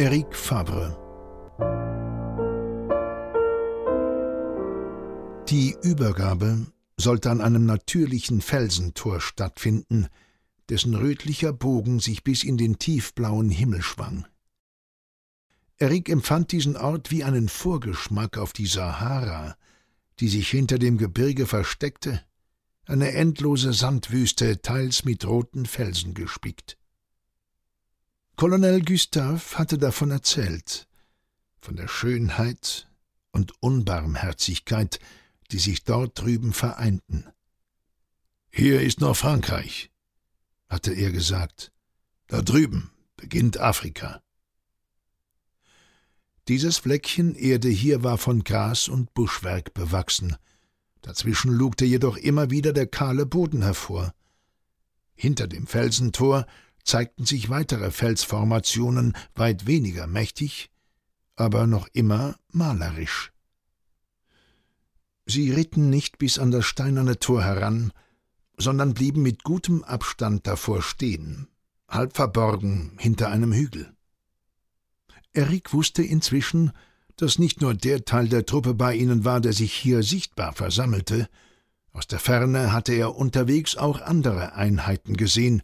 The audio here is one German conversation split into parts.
Eric Fabre Die Übergabe sollte an einem natürlichen Felsentor stattfinden, dessen rötlicher Bogen sich bis in den tiefblauen Himmel schwang. Eric empfand diesen Ort wie einen Vorgeschmack auf die Sahara, die sich hinter dem Gebirge versteckte, eine endlose Sandwüste, teils mit roten Felsen gespickt. Colonel Gustave hatte davon erzählt, von der Schönheit und Unbarmherzigkeit, die sich dort drüben vereinten. Hier ist noch Frankreich, hatte er gesagt. Da drüben beginnt Afrika. Dieses Fleckchen Erde hier war von Gras und Buschwerk bewachsen. Dazwischen lugte jedoch immer wieder der kahle Boden hervor. Hinter dem Felsentor zeigten sich weitere Felsformationen, weit weniger mächtig, aber noch immer malerisch. Sie ritten nicht bis an das steinerne Tor heran, sondern blieben mit gutem Abstand davor stehen, halb verborgen hinter einem Hügel. Erik wusste inzwischen, dass nicht nur der Teil der Truppe bei ihnen war, der sich hier sichtbar versammelte, aus der Ferne hatte er unterwegs auch andere Einheiten gesehen,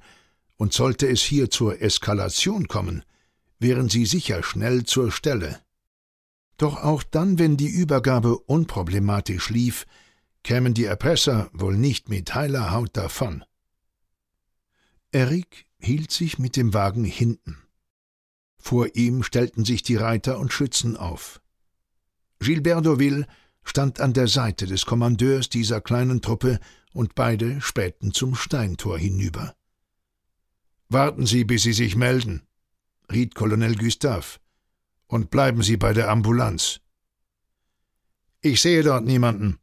und sollte es hier zur Eskalation kommen, wären sie sicher schnell zur Stelle. Doch auch dann, wenn die Übergabe unproblematisch lief, kämen die Erpresser wohl nicht mit heiler Haut davon. Erik hielt sich mit dem Wagen hinten. Vor ihm stellten sich die Reiter und Schützen auf. Gilbert Deauville stand an der Seite des Kommandeurs dieser kleinen Truppe und beide spähten zum Steintor hinüber. Warten Sie, bis Sie sich melden, riet Colonel Gustave und bleiben Sie bei der Ambulanz. Ich sehe dort niemanden,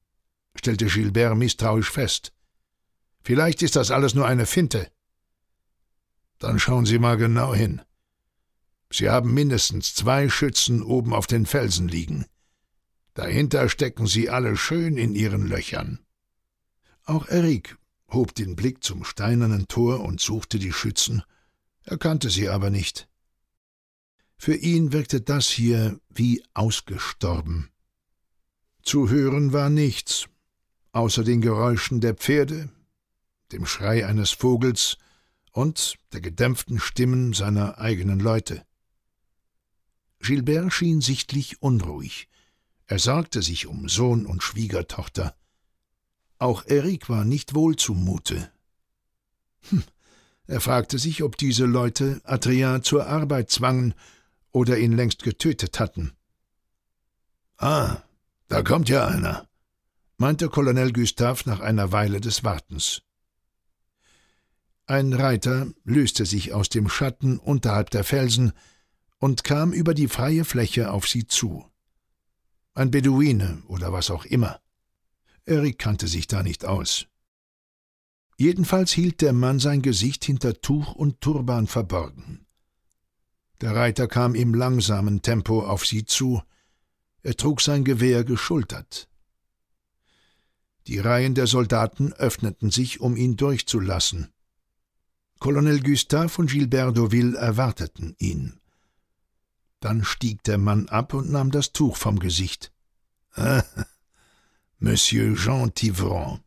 stellte Gilbert misstrauisch fest. Vielleicht ist das alles nur eine Finte. Dann schauen Sie mal genau hin. Sie haben mindestens zwei Schützen oben auf den Felsen liegen. Dahinter stecken sie alle schön in ihren Löchern. Auch Erik hob den Blick zum steinernen Tor und suchte die Schützen, erkannte sie aber nicht. Für ihn wirkte das hier wie ausgestorben. Zu hören war nichts, außer den Geräuschen der Pferde, dem Schrei eines Vogels und der gedämpften Stimmen seiner eigenen Leute. Gilbert schien sichtlich unruhig. Er sorgte sich um Sohn und Schwiegertochter. Auch Erik war nicht wohl zumute. Hm. Er fragte sich, ob diese Leute Adrien zur Arbeit zwangen oder ihn längst getötet hatten. Ah, da kommt ja einer, meinte Colonel Gustav nach einer Weile des Wartens. Ein Reiter löste sich aus dem Schatten unterhalb der Felsen und kam über die freie Fläche auf sie zu. Ein Beduine oder was auch immer. Erik kannte sich da nicht aus. Jedenfalls hielt der Mann sein Gesicht hinter Tuch und Turban verborgen. Der Reiter kam im langsamen Tempo auf sie zu, er trug sein Gewehr geschultert. Die Reihen der Soldaten öffneten sich, um ihn durchzulassen. Colonel Gustave und Gilbert Deauville erwarteten ihn. Dann stieg der Mann ab und nahm das Tuch vom Gesicht. Monsieur Jean Tivron,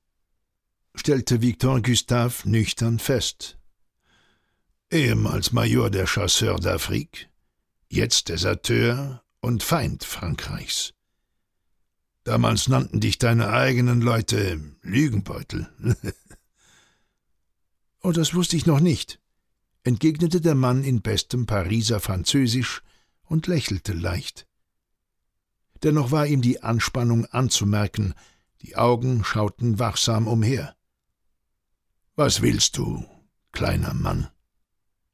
stellte Victor Gustave nüchtern fest ehemals Major der Chasseurs d'Afrique, jetzt Deserteur und Feind Frankreichs. Damals nannten dich deine eigenen Leute Lügenbeutel. oh, das wusste ich noch nicht, entgegnete der Mann in bestem Pariser Französisch und lächelte leicht. Dennoch war ihm die Anspannung anzumerken, die Augen schauten wachsam umher. Was willst du, kleiner Mann?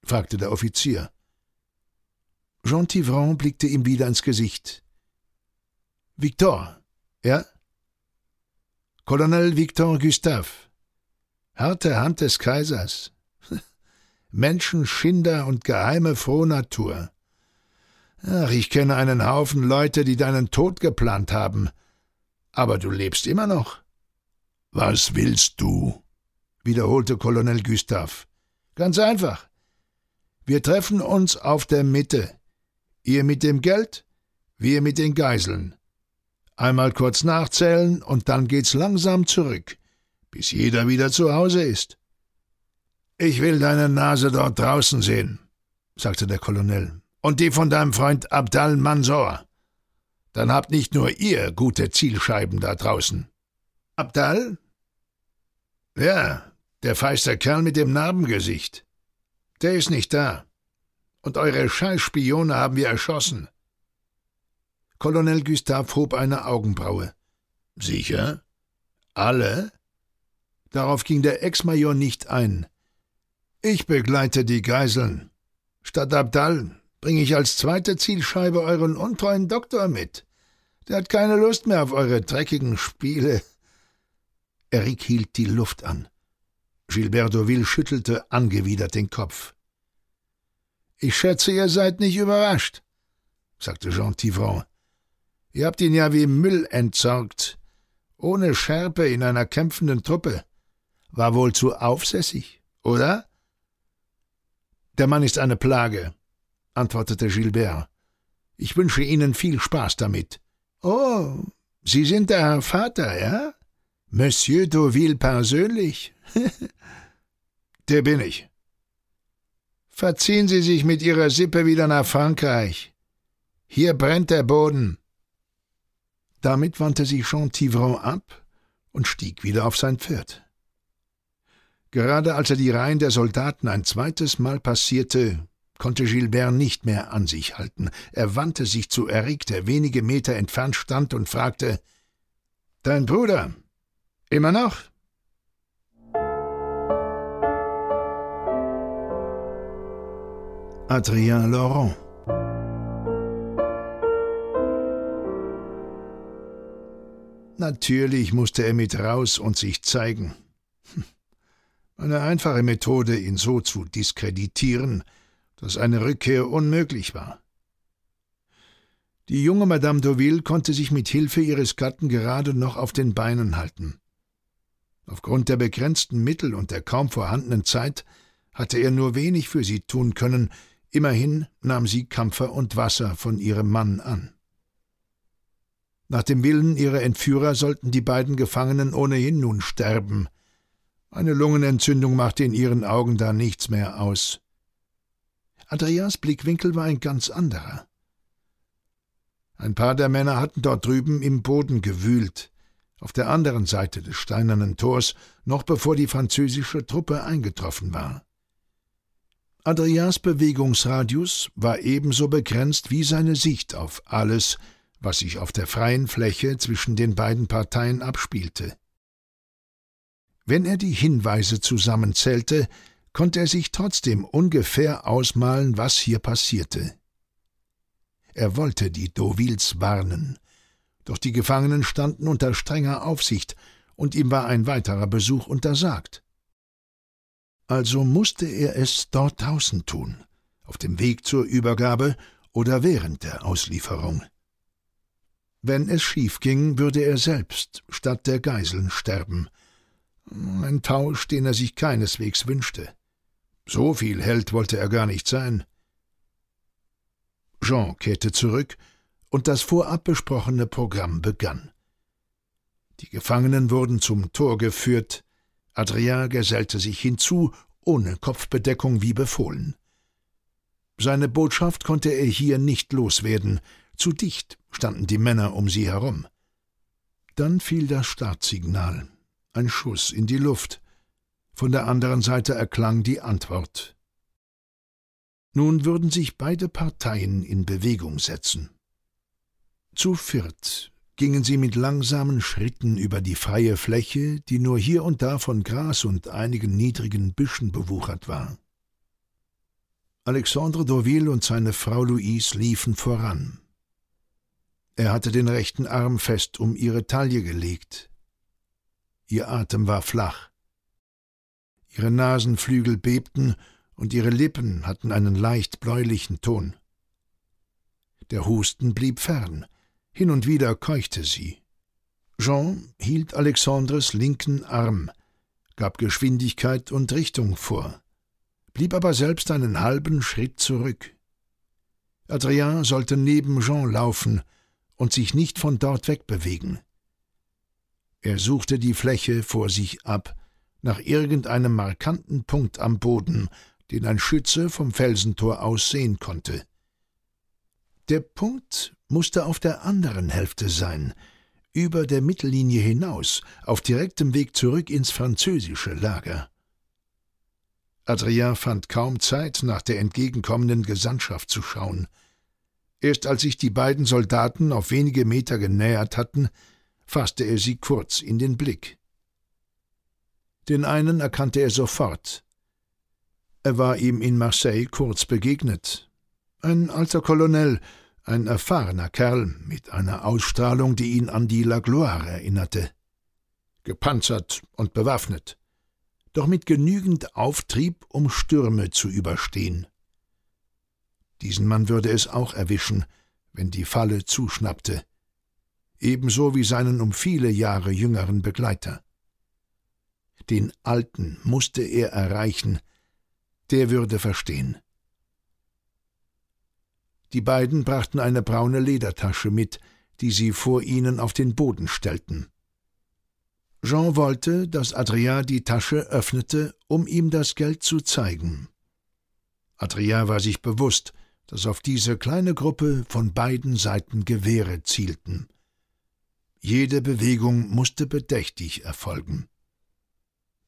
fragte der Offizier. Jean Tivron blickte ihm wieder ins Gesicht. Victor, ja? Colonel Victor Gustave. Harte Hand des Kaisers. Menschenschinder und geheime Frohnatur. Ach, ich kenne einen Haufen Leute, die deinen Tod geplant haben. Aber du lebst immer noch. Was willst du? wiederholte Colonel Gustave. Ganz einfach. Wir treffen uns auf der Mitte. Ihr mit dem Geld, wir mit den Geiseln. Einmal kurz nachzählen und dann geht's langsam zurück, bis jeder wieder zu Hause ist. Ich will deine Nase dort draußen sehen, sagte der Colonel, und die von deinem Freund Abdal Mansor. Dann habt nicht nur ihr gute Zielscheiben da draußen. Abdal? Ja, der feister Kerl mit dem Narbengesicht. Der ist nicht da. Und eure Scheißspione haben wir erschossen. Colonel Gustave hob eine Augenbraue. Sicher? Alle? Darauf ging der Ex-Major nicht ein. Ich begleite die Geiseln. Statt Abdal bringe ich als zweite Zielscheibe euren untreuen Doktor mit. Der hat keine Lust mehr auf eure dreckigen Spiele. Eric hielt die Luft an. Gilbert Deauville schüttelte angewidert den Kopf. Ich schätze, ihr seid nicht überrascht, sagte Jean Tivron. Ihr habt ihn ja wie Müll entsorgt. Ohne Schärpe in einer kämpfenden Truppe. War wohl zu aufsässig, oder? Der Mann ist eine Plage, antwortete Gilbert. Ich wünsche Ihnen viel Spaß damit. Oh, Sie sind der Herr Vater, ja? Monsieur Deauville persönlich? der bin ich. Verziehen Sie sich mit Ihrer Sippe wieder nach Frankreich. Hier brennt der Boden. Damit wandte sich Jean Tivron ab und stieg wieder auf sein Pferd. Gerade als er die Reihen der Soldaten ein zweites Mal passierte, konnte Gilbert nicht mehr an sich halten. Er wandte sich zu Eric, der wenige Meter entfernt stand, und fragte Dein Bruder. Immer noch? Adrien Laurent Natürlich musste er mit raus und sich zeigen. Hm. Eine einfache Methode, ihn so zu diskreditieren, dass eine Rückkehr unmöglich war. Die junge Madame Deauville konnte sich mit Hilfe ihres Gatten gerade noch auf den Beinen halten. Aufgrund der begrenzten Mittel und der kaum vorhandenen Zeit hatte er nur wenig für sie tun können, immerhin nahm sie Kampfer und Wasser von ihrem Mann an. Nach dem Willen ihrer Entführer sollten die beiden Gefangenen ohnehin nun sterben. Eine Lungenentzündung machte in ihren Augen da nichts mehr aus. Andreas Blickwinkel war ein ganz anderer. Ein paar der Männer hatten dort drüben im Boden gewühlt, auf der anderen Seite des steinernen Tors, noch bevor die französische Truppe eingetroffen war. Adrias Bewegungsradius war ebenso begrenzt wie seine Sicht auf alles, was sich auf der freien Fläche zwischen den beiden Parteien abspielte. Wenn er die Hinweise zusammenzählte, konnte er sich trotzdem ungefähr ausmalen, was hier passierte. Er wollte die Deauvilles warnen, doch die Gefangenen standen unter strenger Aufsicht, und ihm war ein weiterer Besuch untersagt. Also musste er es dort draußen tun, auf dem Weg zur Übergabe oder während der Auslieferung. Wenn es schief ging, würde er selbst statt der Geiseln sterben. Ein Tausch, den er sich keineswegs wünschte. So viel Held wollte er gar nicht sein. Jean kehrte zurück, und das vorab besprochene Programm begann. Die Gefangenen wurden zum Tor geführt, Adrien gesellte sich hinzu, ohne Kopfbedeckung wie befohlen. Seine Botschaft konnte er hier nicht loswerden, zu dicht standen die Männer um sie herum. Dann fiel das Startsignal, ein Schuss in die Luft. Von der anderen Seite erklang die Antwort. Nun würden sich beide Parteien in Bewegung setzen. Zu viert gingen sie mit langsamen Schritten über die freie Fläche, die nur hier und da von Gras und einigen niedrigen Büschen bewuchert war. Alexandre Deauville und seine Frau Louise liefen voran. Er hatte den rechten Arm fest um ihre Taille gelegt. Ihr Atem war flach. Ihre Nasenflügel bebten und ihre Lippen hatten einen leicht bläulichen Ton. Der Husten blieb fern, hin und wieder keuchte sie. Jean hielt Alexandres linken Arm, gab Geschwindigkeit und Richtung vor, blieb aber selbst einen halben Schritt zurück. Adrien sollte neben Jean laufen und sich nicht von dort wegbewegen. Er suchte die Fläche vor sich ab, nach irgendeinem markanten Punkt am Boden, den ein Schütze vom Felsentor aus sehen konnte. Der Punkt musste auf der anderen Hälfte sein, über der Mittellinie hinaus, auf direktem Weg zurück ins französische Lager. Adrien fand kaum Zeit, nach der entgegenkommenden Gesandtschaft zu schauen. Erst als sich die beiden Soldaten auf wenige Meter genähert hatten, fasste er sie kurz in den Blick. Den einen erkannte er sofort. Er war ihm in Marseille kurz begegnet. Ein alter Kolonel, ein erfahrener Kerl mit einer Ausstrahlung, die ihn an die La Gloire erinnerte. Gepanzert und bewaffnet, doch mit genügend Auftrieb, um Stürme zu überstehen. Diesen Mann würde es auch erwischen, wenn die Falle zuschnappte, ebenso wie seinen um viele Jahre jüngeren Begleiter. Den Alten musste er erreichen, der würde verstehen. Die beiden brachten eine braune Ledertasche mit, die sie vor ihnen auf den Boden stellten. Jean wollte, dass Adrien die Tasche öffnete, um ihm das Geld zu zeigen. Adrien war sich bewusst, dass auf diese kleine Gruppe von beiden Seiten Gewehre zielten. Jede Bewegung musste bedächtig erfolgen.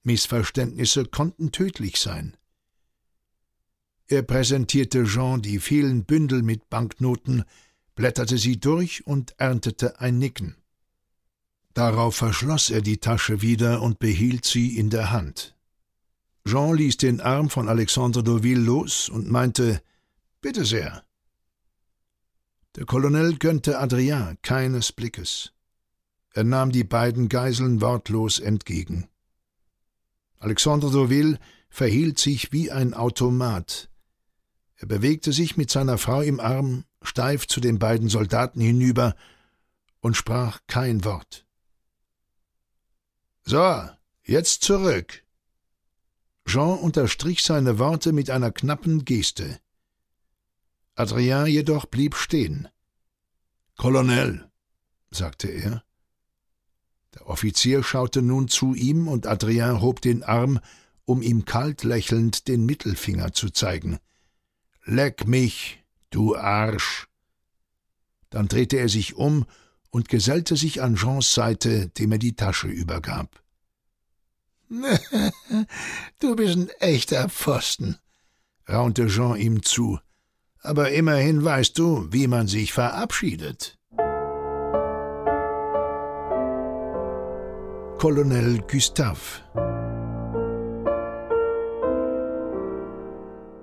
Missverständnisse konnten tödlich sein. Er präsentierte Jean die vielen Bündel mit Banknoten, blätterte sie durch und erntete ein Nicken. Darauf verschloss er die Tasche wieder und behielt sie in der Hand. Jean ließ den Arm von Alexandre Deauville los und meinte Bitte sehr. Der Colonel gönnte Adrien keines Blickes. Er nahm die beiden Geiseln wortlos entgegen. Alexandre Deauville verhielt sich wie ein Automat, er bewegte sich mit seiner Frau im Arm steif zu den beiden Soldaten hinüber und sprach kein Wort. So, jetzt zurück. Jean unterstrich seine Worte mit einer knappen Geste. Adrien jedoch blieb stehen. Colonel, sagte er. Der Offizier schaute nun zu ihm, und Adrien hob den Arm, um ihm kalt lächelnd den Mittelfinger zu zeigen. Leck mich, du Arsch! Dann drehte er sich um und gesellte sich an Jeans Seite, dem er die Tasche übergab. du bist ein echter Pfosten, raunte Jean ihm zu. Aber immerhin weißt du, wie man sich verabschiedet. Colonel Gustave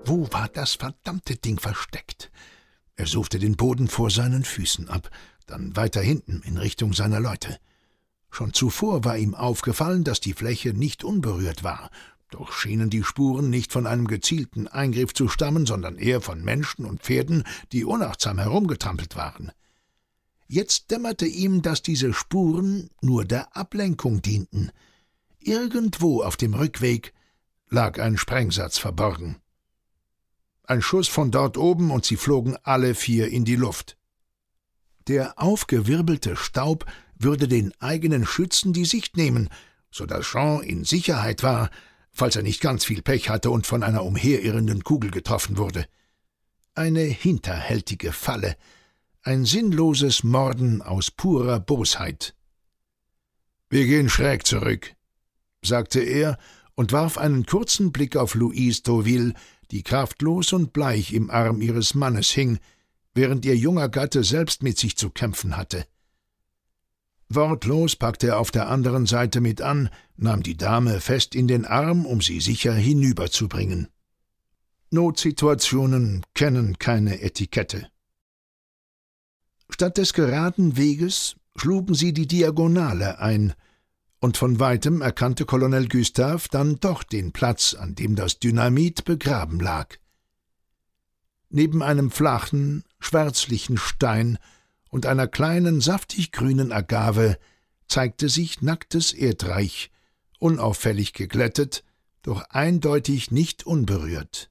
Wo war das verdammte Ding versteckt? Er suchte den Boden vor seinen Füßen ab, dann weiter hinten in Richtung seiner Leute. Schon zuvor war ihm aufgefallen, dass die Fläche nicht unberührt war, doch schienen die Spuren nicht von einem gezielten Eingriff zu stammen, sondern eher von Menschen und Pferden, die unachtsam herumgetrampelt waren. Jetzt dämmerte ihm, dass diese Spuren nur der Ablenkung dienten. Irgendwo auf dem Rückweg lag ein Sprengsatz verborgen. Ein Schuss von dort oben und sie flogen alle vier in die Luft. Der aufgewirbelte Staub würde den eigenen Schützen die Sicht nehmen, so dass Jean in Sicherheit war, falls er nicht ganz viel Pech hatte und von einer umherirrenden Kugel getroffen wurde. Eine hinterhältige Falle, ein sinnloses Morden aus purer Bosheit. Wir gehen schräg zurück, sagte er und warf einen kurzen Blick auf Louise Deauville, die kraftlos und bleich im Arm ihres Mannes hing, während ihr junger Gatte selbst mit sich zu kämpfen hatte. Wortlos packte er auf der anderen Seite mit an, nahm die Dame fest in den Arm, um sie sicher hinüberzubringen. Notsituationen kennen keine Etikette. Statt des geraden Weges schlugen sie die Diagonale ein, und von weitem erkannte Colonel Gustave dann doch den Platz, an dem das Dynamit begraben lag. Neben einem flachen, schwärzlichen Stein und einer kleinen, saftig grünen Agave zeigte sich nacktes Erdreich, unauffällig geglättet, doch eindeutig nicht unberührt.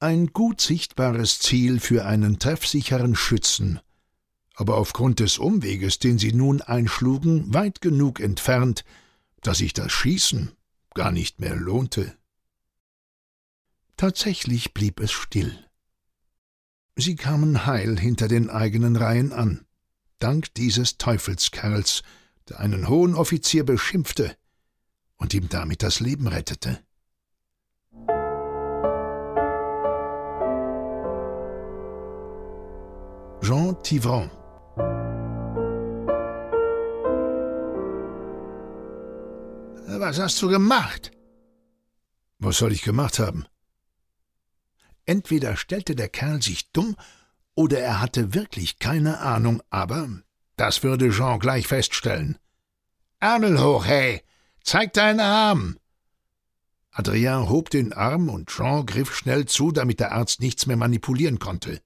Ein gut sichtbares Ziel für einen treffsicheren Schützen, aber aufgrund des Umweges, den sie nun einschlugen, weit genug entfernt, dass sich das Schießen gar nicht mehr lohnte. Tatsächlich blieb es still. Sie kamen heil hinter den eigenen Reihen an, dank dieses Teufelskerls, der einen hohen Offizier beschimpfte und ihm damit das Leben rettete. Jean Tivron Was hast du gemacht? Was soll ich gemacht haben? Entweder stellte der Kerl sich dumm, oder er hatte wirklich keine Ahnung, aber das würde Jean gleich feststellen. Ärmel hoch, hey! Zeig deinen Arm! Adrien hob den Arm und Jean griff schnell zu, damit der Arzt nichts mehr manipulieren konnte.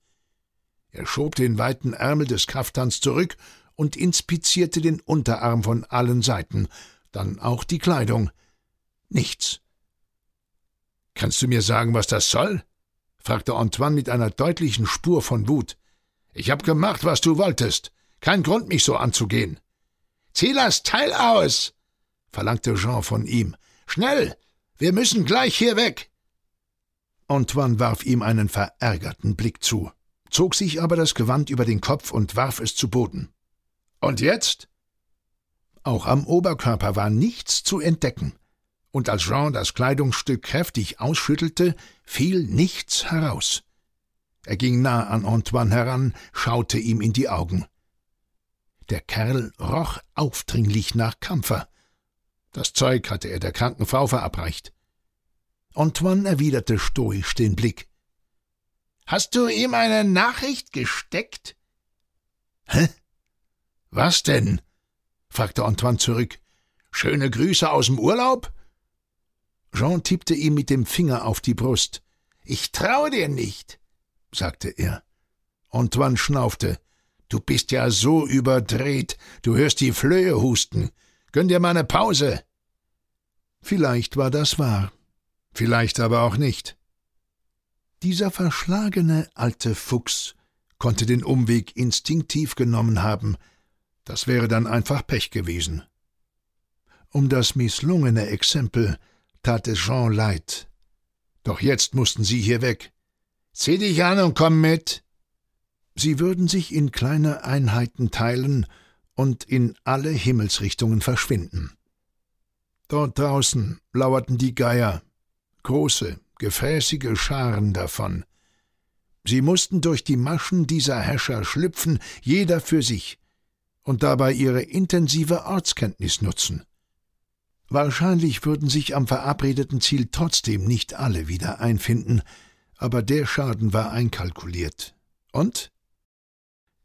Er schob den weiten Ärmel des Kaftans zurück und inspizierte den Unterarm von allen Seiten, dann auch die Kleidung. Nichts. Kannst du mir sagen, was das soll? fragte Antoine mit einer deutlichen Spur von Wut. Ich hab gemacht, was du wolltest. Kein Grund, mich so anzugehen. Zieh das Teil aus, verlangte Jean von ihm. Schnell! Wir müssen gleich hier weg! Antoine warf ihm einen verärgerten Blick zu, zog sich aber das Gewand über den Kopf und warf es zu Boden. Und jetzt? Auch am Oberkörper war nichts zu entdecken und als Jean das Kleidungsstück kräftig ausschüttelte, fiel nichts heraus. Er ging nah an Antoine heran, schaute ihm in die Augen. Der Kerl roch aufdringlich nach Kampfer. Das Zeug hatte er der kranken Frau verabreicht. Antoine erwiderte stoisch den Blick. Hast du ihm eine Nachricht gesteckt? Hä? Was denn? fragte Antoine zurück. Schöne Grüße aus dem Urlaub? Jean tippte ihm mit dem Finger auf die Brust. Ich traue dir nicht, sagte er. Antoine schnaufte. Du bist ja so überdreht, du hörst die Flöhe husten. Gönn dir mal eine Pause. Vielleicht war das wahr, vielleicht aber auch nicht. Dieser verschlagene alte Fuchs konnte den Umweg instinktiv genommen haben, das wäre dann einfach Pech gewesen. Um das misslungene Exempel tat es Jean leid. Doch jetzt mussten sie hier weg. Zieh dich an und komm mit. Sie würden sich in kleine Einheiten teilen und in alle Himmelsrichtungen verschwinden. Dort draußen lauerten die Geier, große, gefräßige Scharen davon. Sie mussten durch die Maschen dieser Häscher schlüpfen, jeder für sich, und dabei ihre intensive Ortskenntnis nutzen. Wahrscheinlich würden sich am verabredeten Ziel trotzdem nicht alle wieder einfinden, aber der Schaden war einkalkuliert. Und?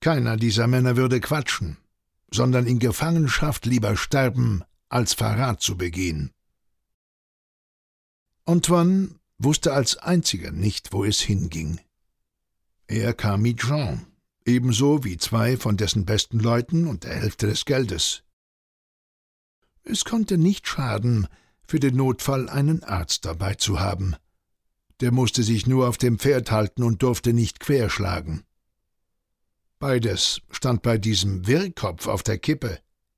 Keiner dieser Männer würde quatschen, sondern in Gefangenschaft lieber sterben, als Verrat zu begehen. Antoine wusste als einziger nicht, wo es hinging. Er kam mit Jean, ebenso wie zwei von dessen besten Leuten und der Hälfte des Geldes. Es konnte nicht schaden, für den Notfall einen Arzt dabei zu haben. Der musste sich nur auf dem Pferd halten und durfte nicht querschlagen. Beides stand bei diesem Wirrkopf auf der Kippe.